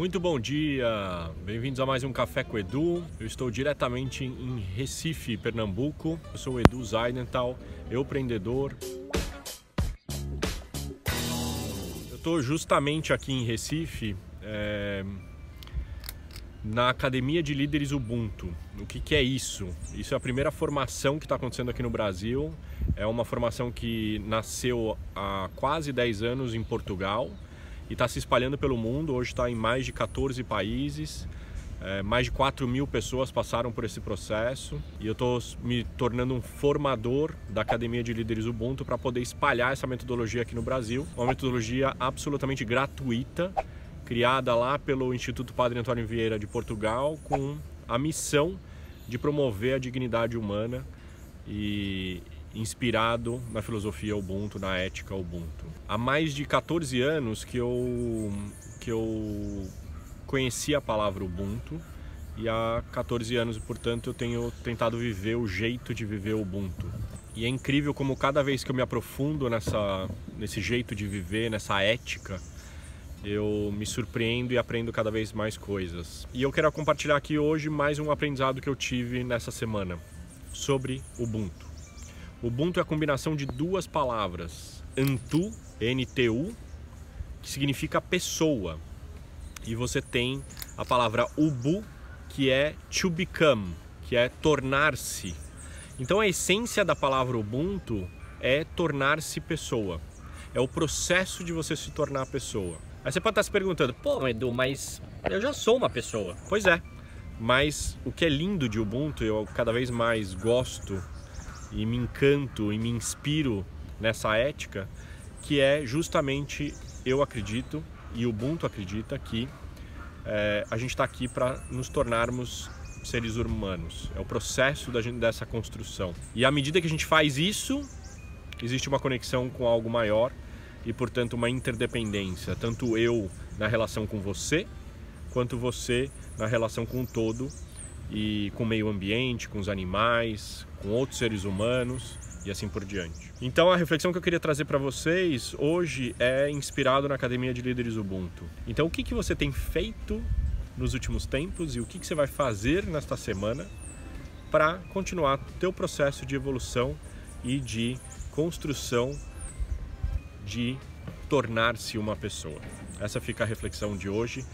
Muito bom dia, bem-vindos a mais um Café com Edu. Eu estou diretamente em Recife, Pernambuco. Eu sou o Edu Zaidental, eu empreendedor. Eu estou justamente aqui em Recife, é, na Academia de Líderes Ubuntu. O que, que é isso? Isso é a primeira formação que está acontecendo aqui no Brasil. É uma formação que nasceu há quase 10 anos em Portugal e está se espalhando pelo mundo. Hoje está em mais de 14 países. É, mais de 4 mil pessoas passaram por esse processo e eu estou me tornando um formador da Academia de Líderes Ubuntu para poder espalhar essa metodologia aqui no Brasil. Uma metodologia absolutamente gratuita, criada lá pelo Instituto Padre Antônio Vieira de Portugal, com a missão de promover a dignidade humana e, inspirado na filosofia Ubuntu, na ética Ubuntu. Há mais de 14 anos que eu, que eu conheci a palavra Ubuntu e há 14 anos, portanto, eu tenho tentado viver o jeito de viver Ubuntu. E é incrível como cada vez que eu me aprofundo nessa, nesse jeito de viver, nessa ética, eu me surpreendo e aprendo cada vez mais coisas. E eu quero compartilhar aqui hoje mais um aprendizado que eu tive nessa semana sobre Ubuntu. Ubuntu é a combinação de duas palavras, Antu, N-T-U, que significa pessoa, e você tem a palavra Ubu, que é to become, que é tornar-se. Então a essência da palavra Ubuntu é tornar-se pessoa. É o processo de você se tornar pessoa. Aí você pode estar se perguntando, pô, Edu, mas eu já sou uma pessoa. Pois é, mas o que é lindo de Ubuntu, eu cada vez mais gosto e me encanto e me inspiro nessa ética, que é justamente eu acredito e o Ubuntu acredita que é, a gente está aqui para nos tornarmos seres humanos. É o processo da gente, dessa construção. E à medida que a gente faz isso, existe uma conexão com algo maior e, portanto, uma interdependência. Tanto eu na relação com você, quanto você na relação com o todo e com o meio ambiente, com os animais, com outros seres humanos e assim por diante. Então a reflexão que eu queria trazer para vocês hoje é inspirado na Academia de Líderes Ubuntu. Então o que, que você tem feito nos últimos tempos e o que, que você vai fazer nesta semana para continuar teu processo de evolução e de construção de tornar-se uma pessoa. Essa fica a reflexão de hoje.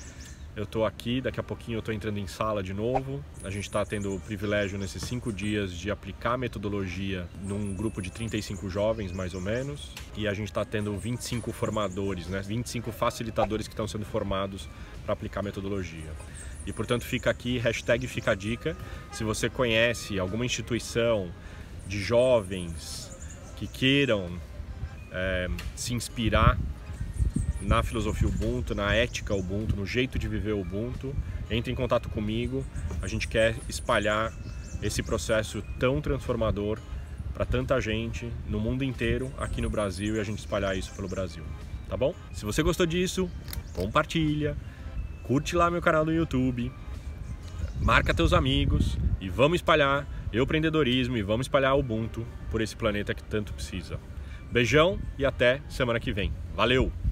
Eu estou aqui, daqui a pouquinho eu estou entrando em sala de novo. A gente está tendo o privilégio nesses cinco dias de aplicar a metodologia num grupo de 35 jovens, mais ou menos. E a gente está tendo 25 formadores, né? 25 facilitadores que estão sendo formados para aplicar a metodologia. E portanto fica aqui, hashtag fica a dica. Se você conhece alguma instituição de jovens que queiram é, se inspirar na filosofia Ubuntu, na ética Ubuntu, no jeito de viver Ubuntu, entre em contato comigo. A gente quer espalhar esse processo tão transformador para tanta gente no mundo inteiro, aqui no Brasil e a gente espalhar isso pelo Brasil. Tá bom? Se você gostou disso, compartilha, curte lá meu canal no YouTube, marca teus amigos e vamos espalhar eu empreendedorismo e vamos espalhar Ubuntu por esse planeta que tanto precisa. Beijão e até semana que vem. Valeu!